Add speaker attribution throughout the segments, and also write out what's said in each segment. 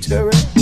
Speaker 1: victory.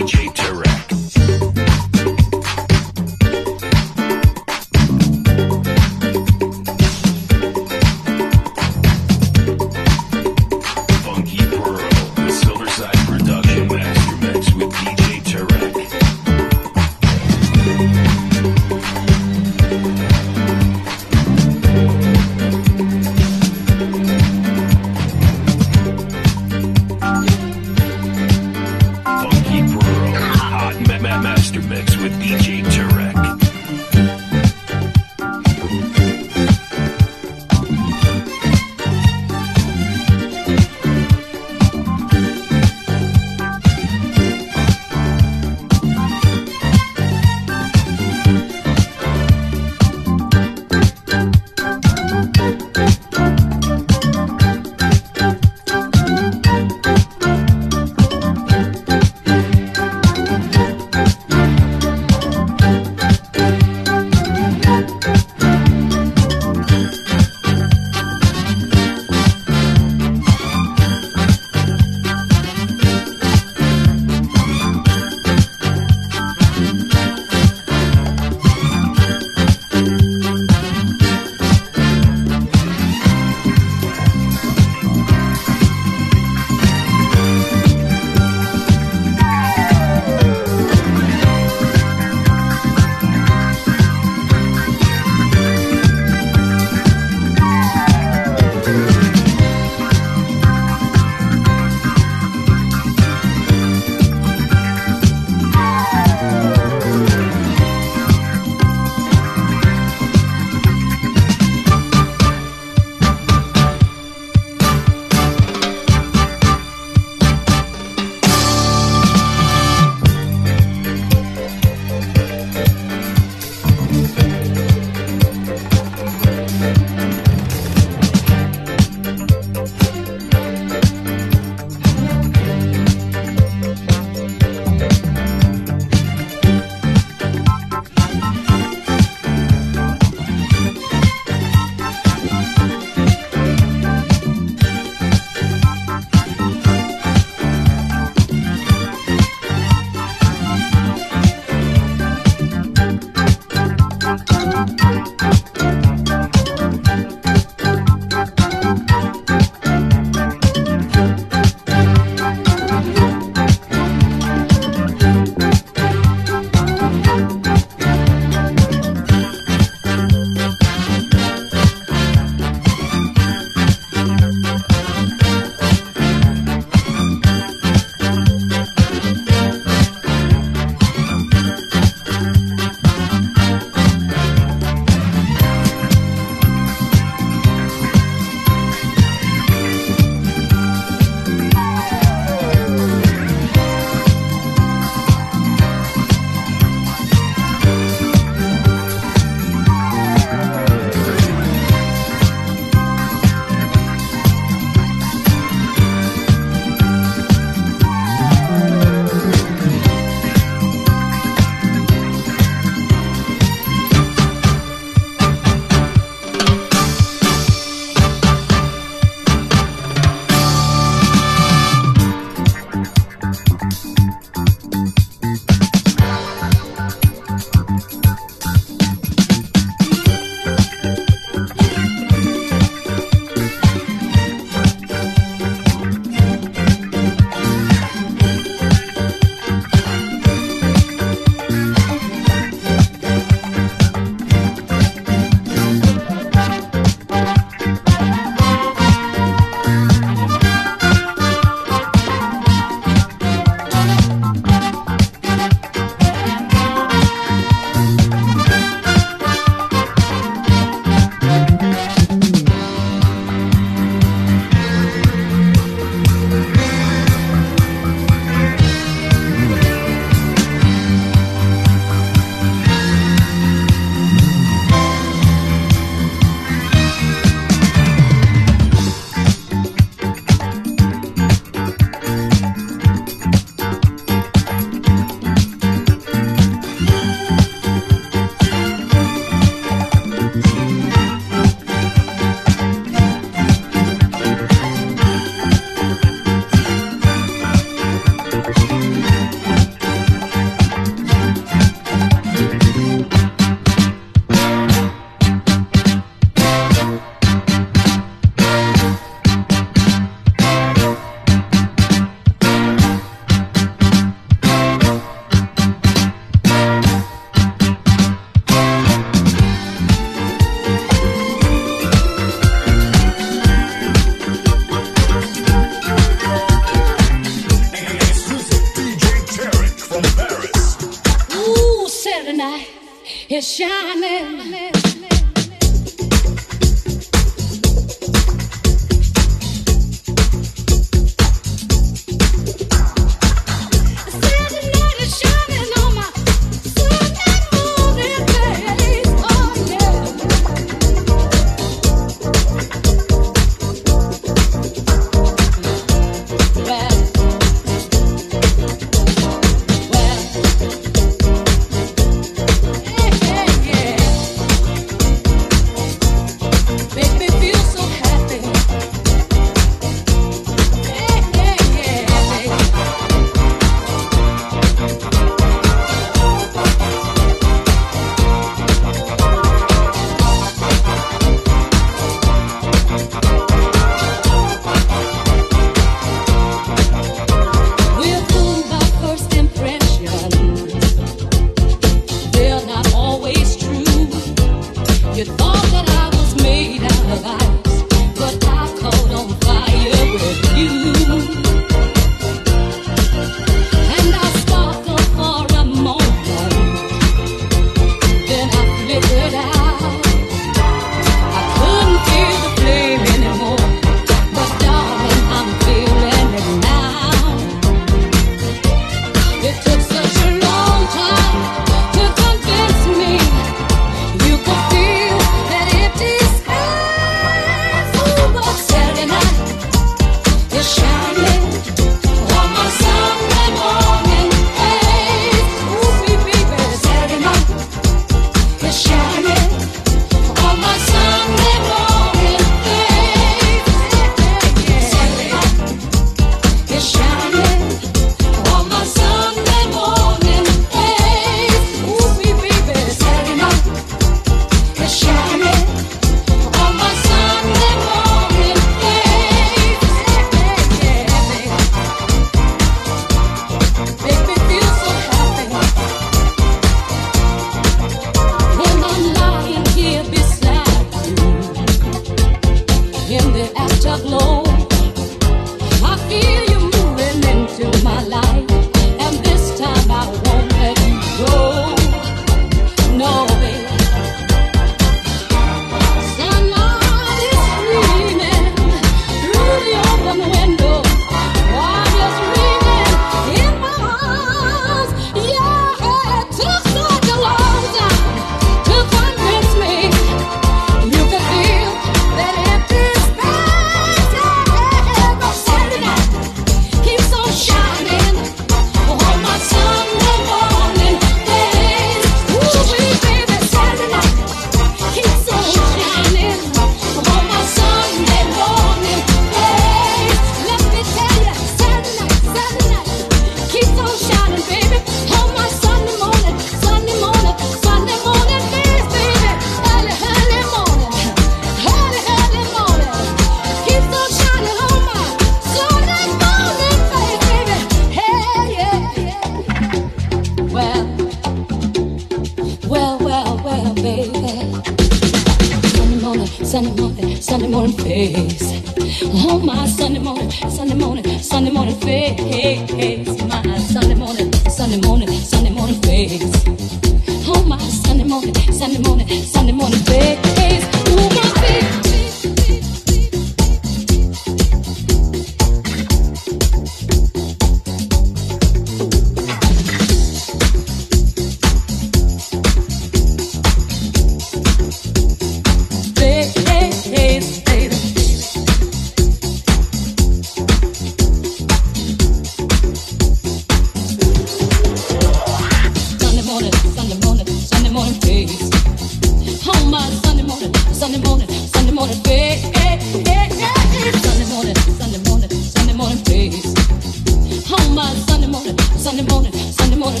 Speaker 1: Sunday morning, Sunday morning, Sunday morning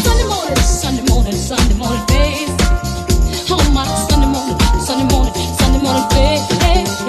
Speaker 1: Sunday morning, Sunday morning, Sunday morning. Oh my Sunday morning, Sunday morning, Sunday morning babe.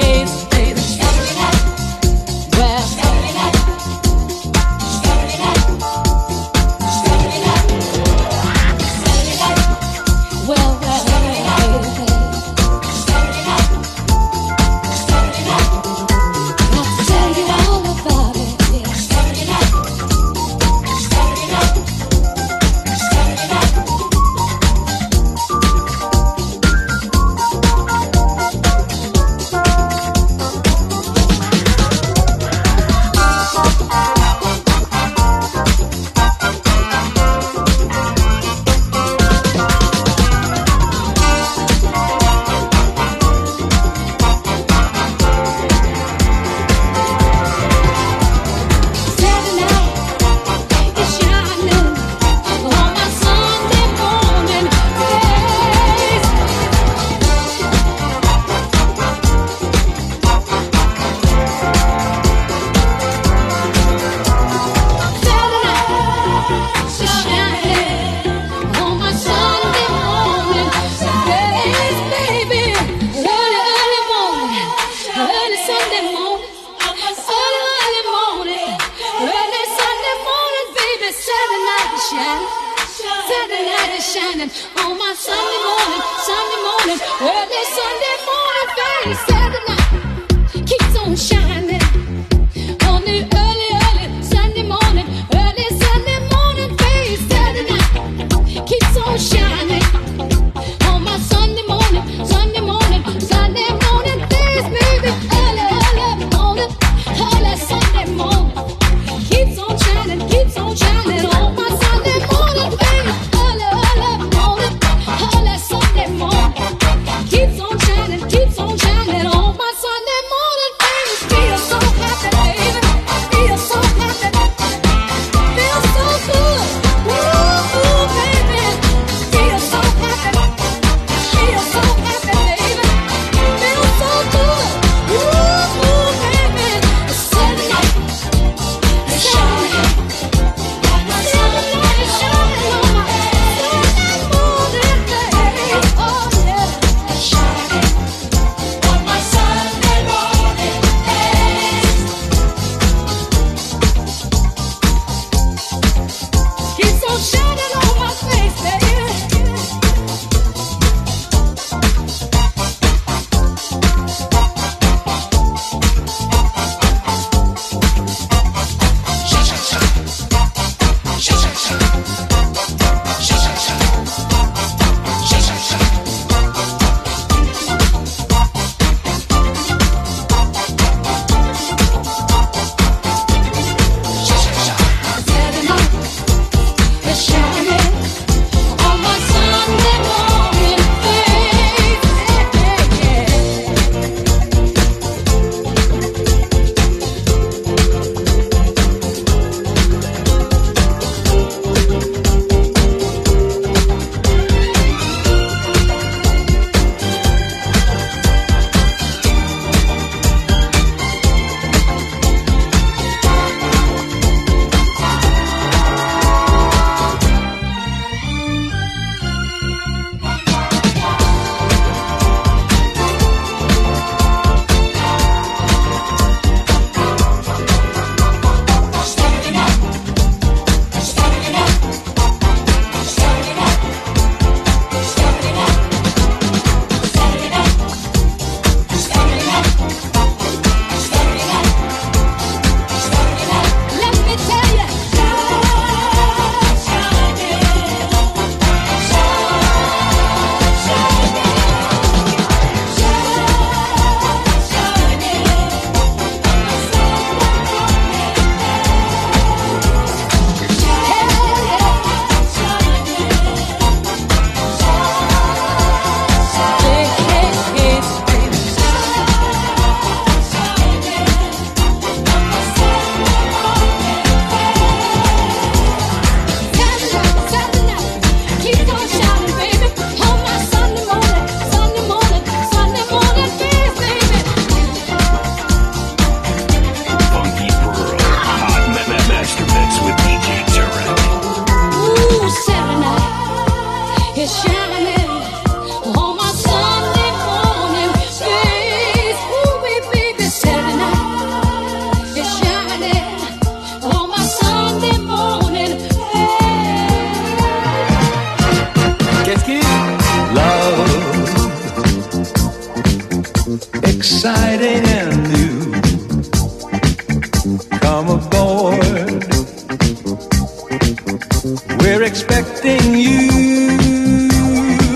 Speaker 1: We're expecting you,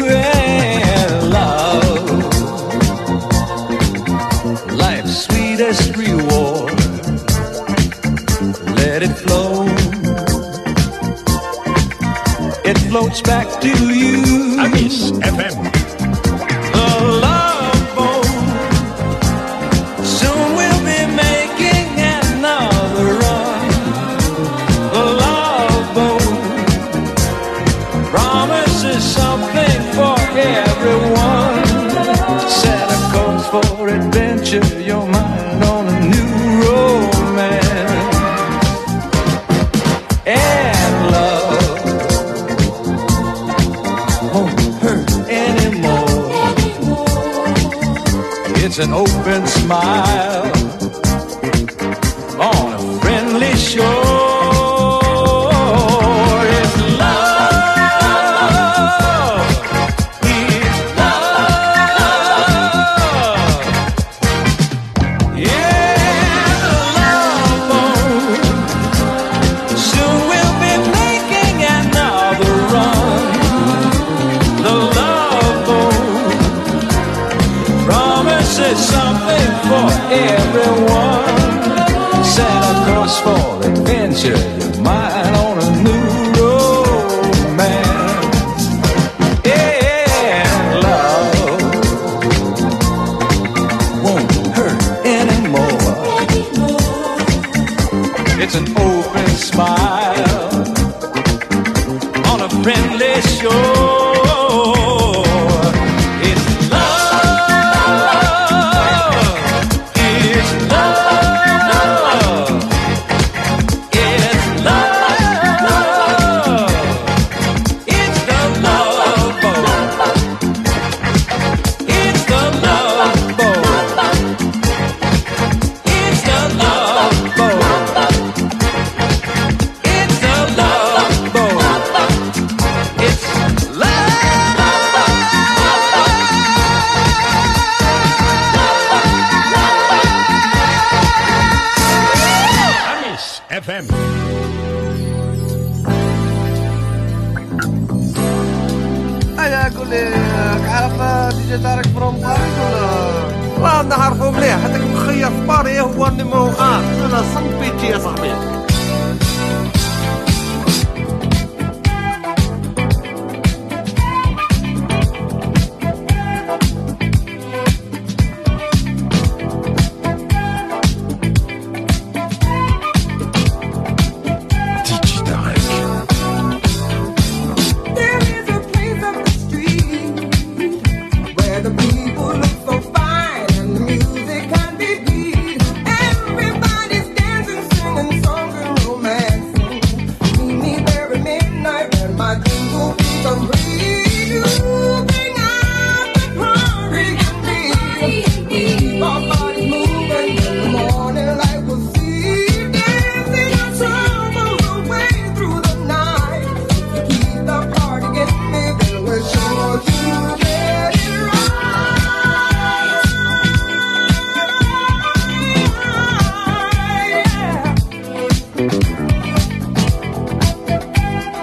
Speaker 1: eh, love. Life's sweetest reward. Let it
Speaker 2: flow. It floats back to you. I miss. my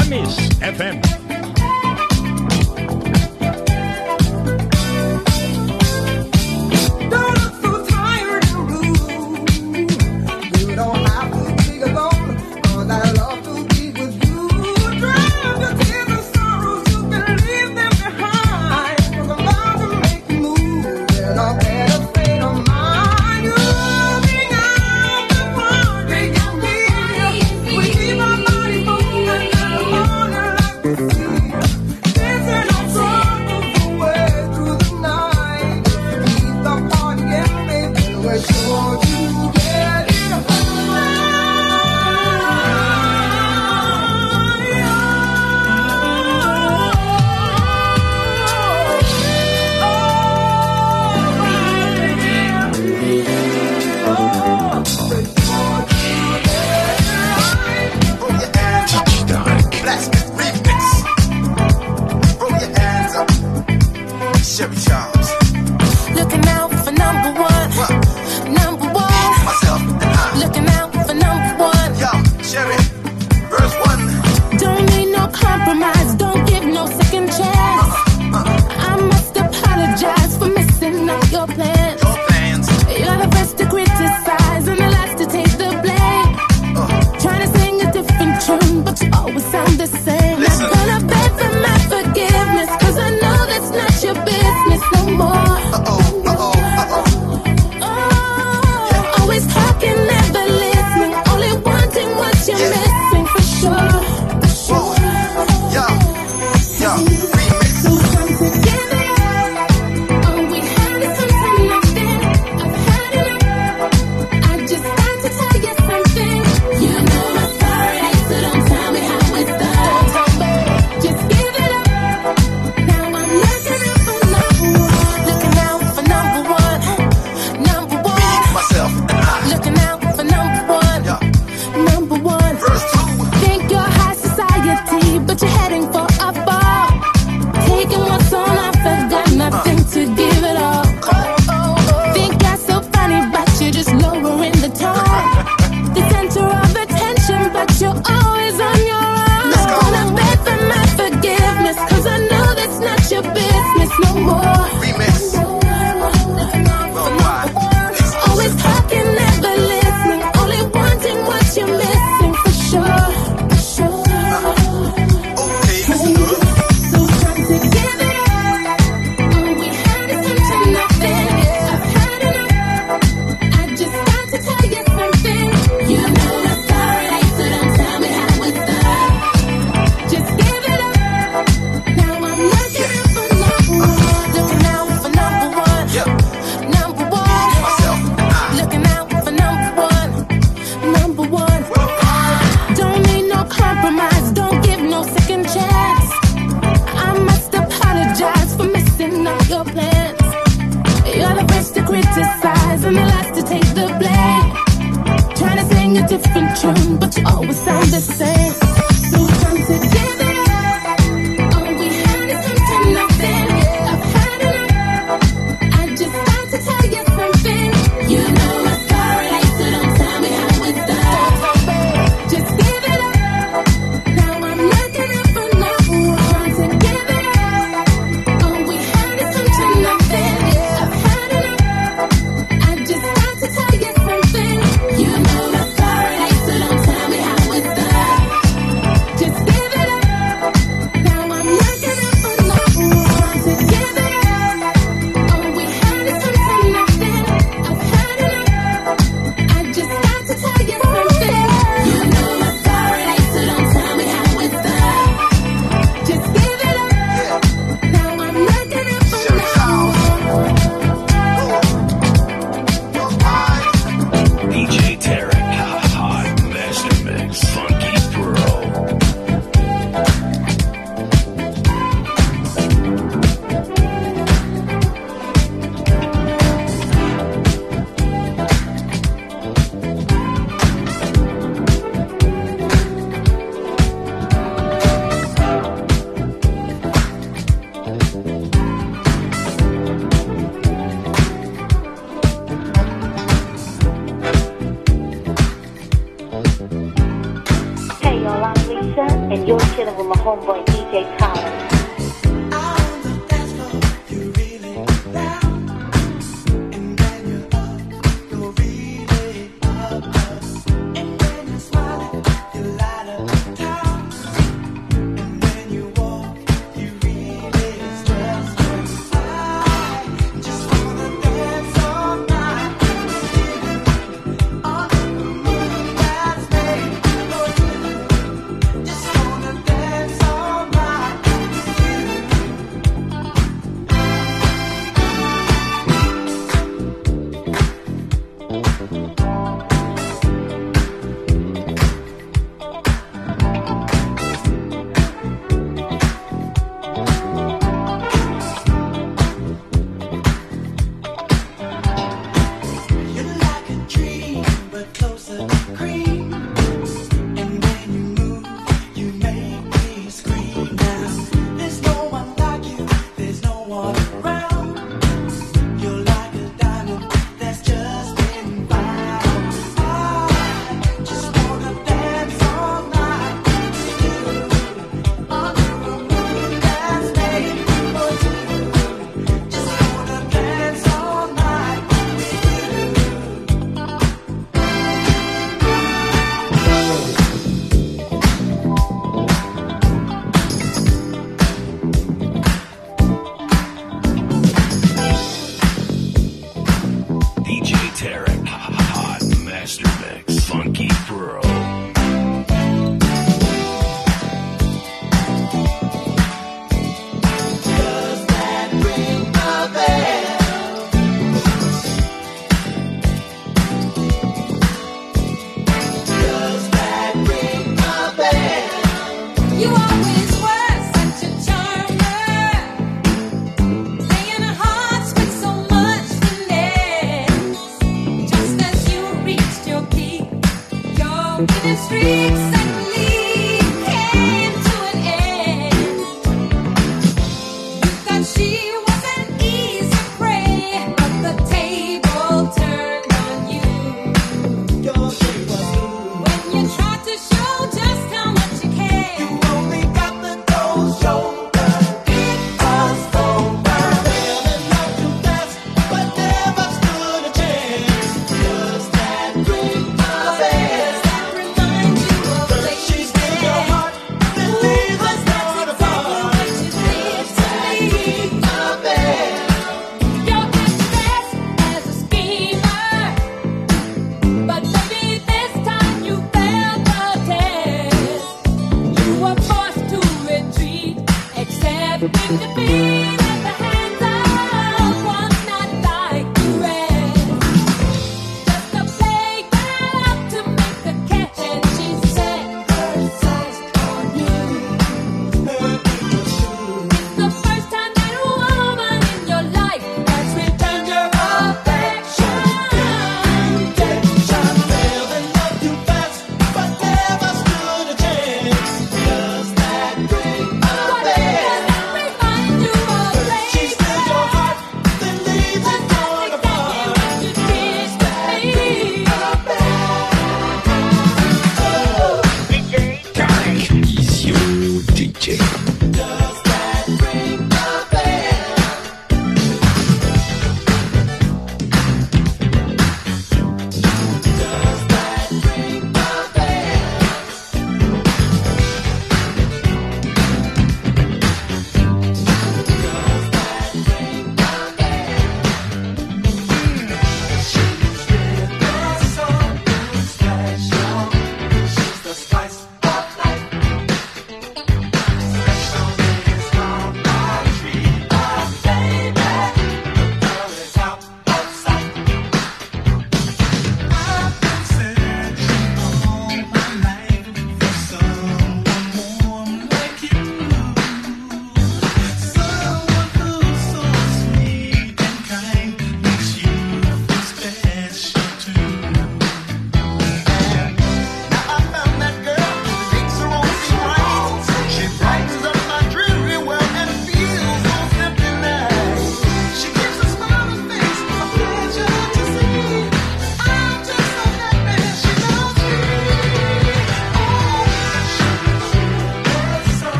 Speaker 3: Amis FM. Yo,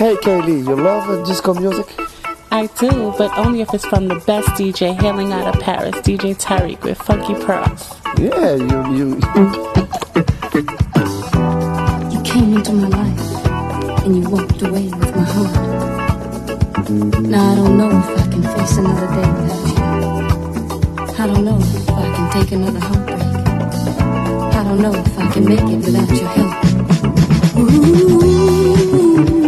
Speaker 4: Hey
Speaker 5: Kaylee, you love disco music?
Speaker 6: I do, but only if it's from the best DJ hailing out of Paris, DJ Tarek with Funky Pearls.
Speaker 5: Yeah, you you
Speaker 7: You came into my life and you walked away with my heart. Now I don't know if I can face another day without you. I don't know if I can take another heartbreak. I don't know if I can make it without your help. Ooh.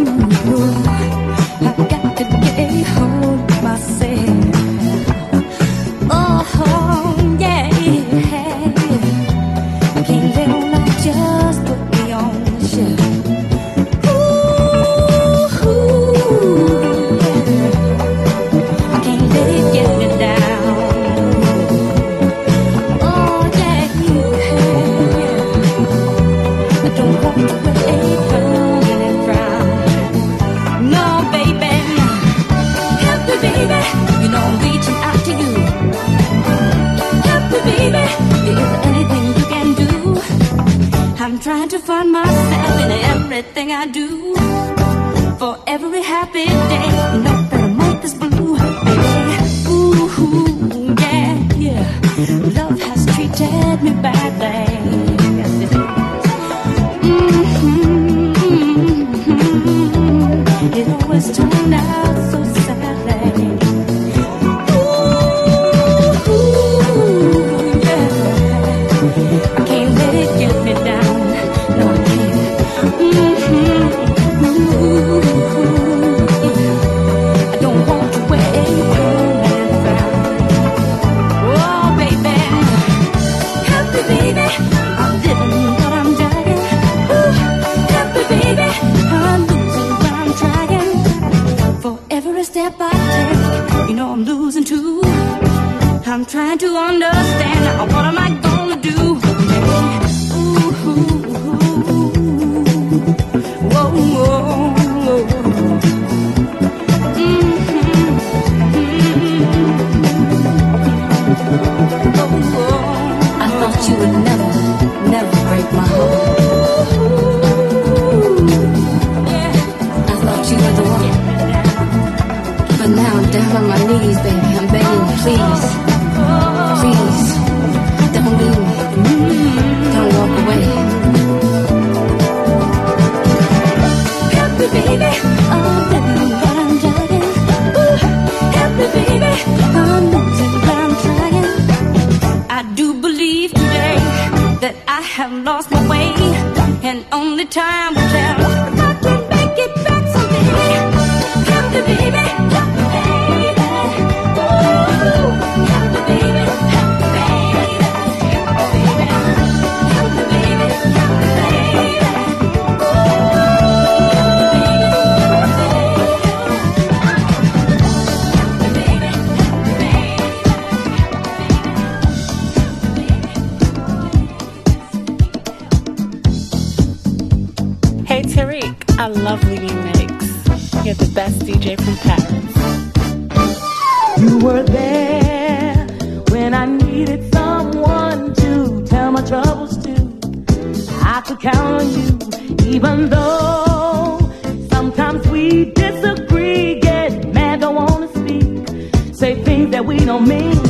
Speaker 7: troubles too. I
Speaker 8: could count on you, even though sometimes we disagree, get mad, don't wanna speak, say things that we don't mean.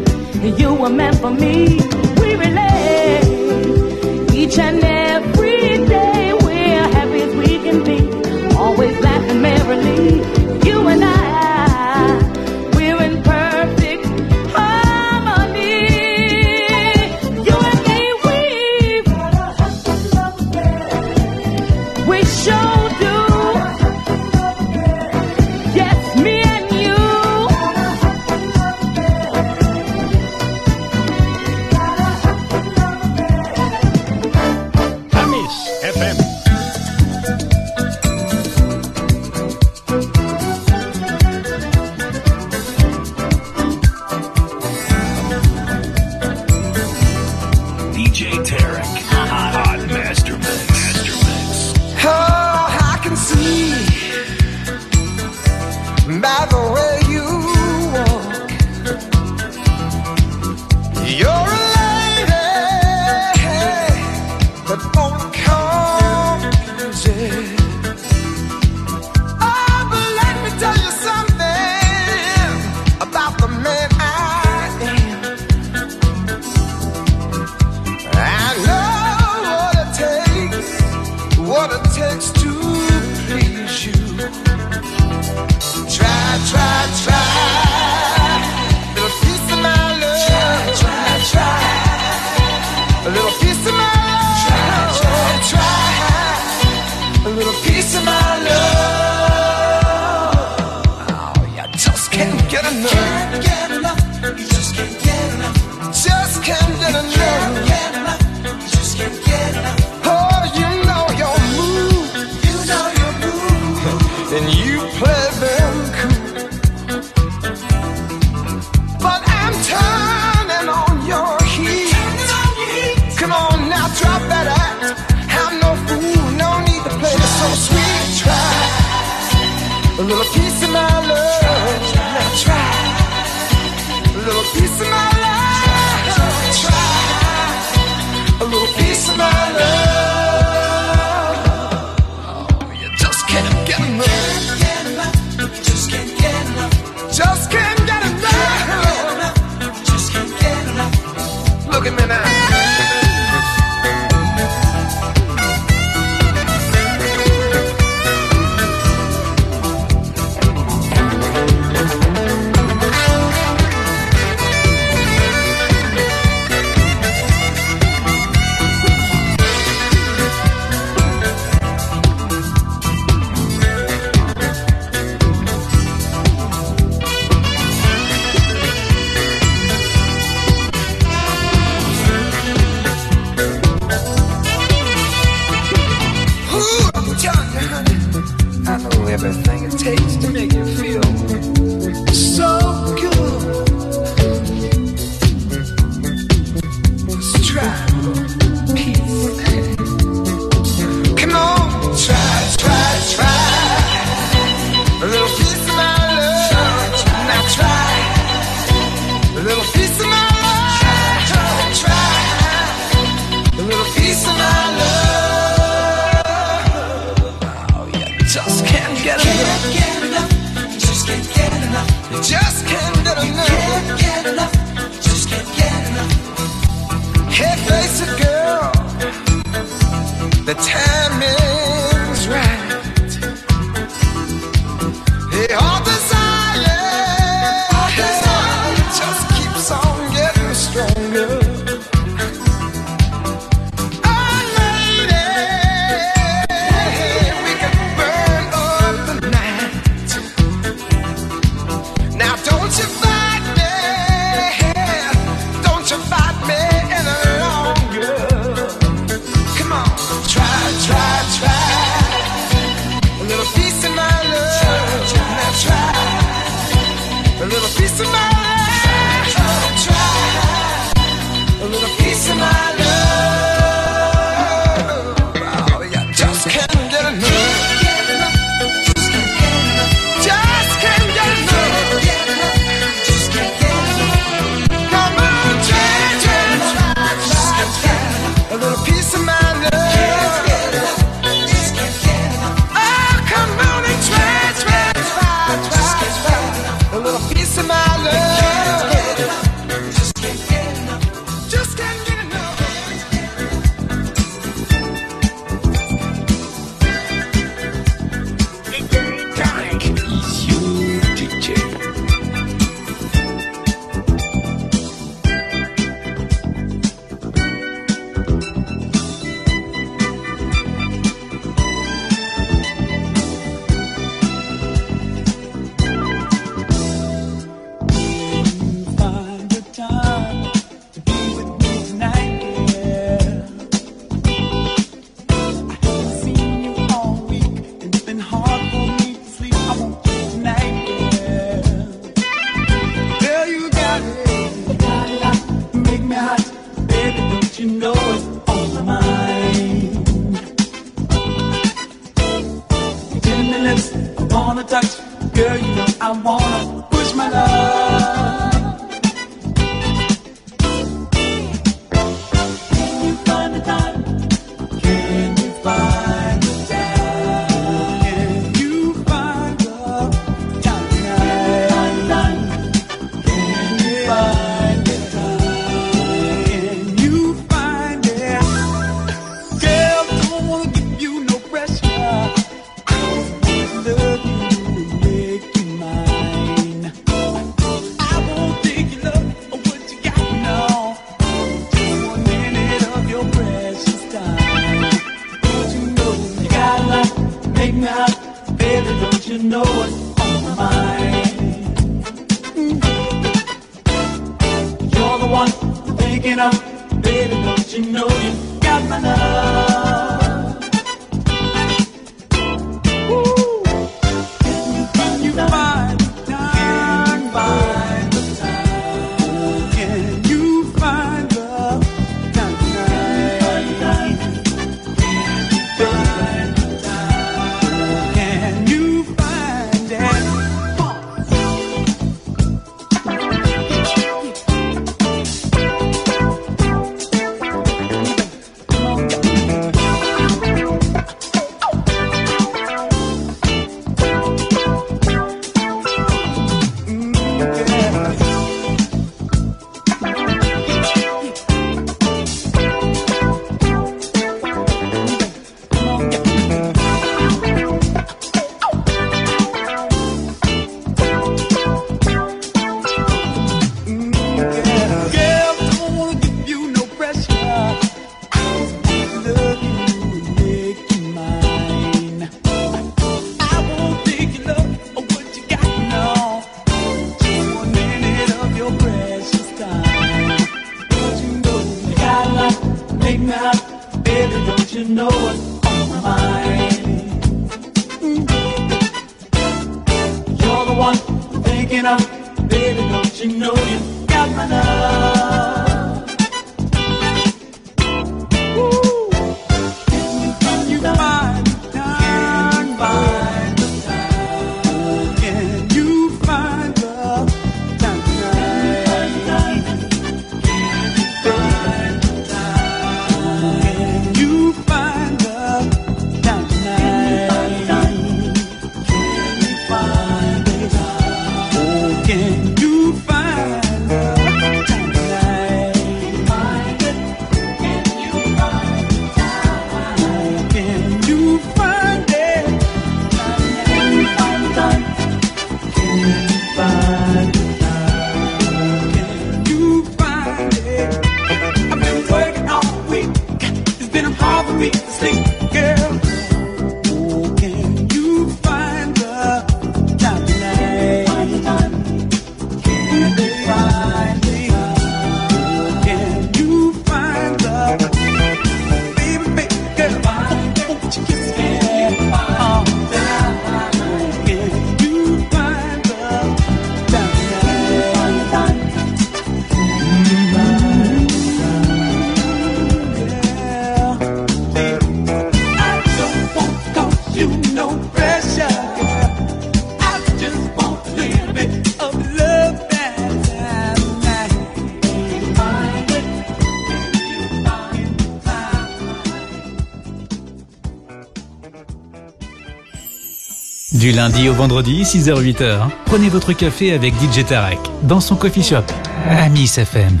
Speaker 9: Du lundi au vendredi, 6h-8h, prenez votre café avec DJ Tarek dans son coffee shop, Amis FM.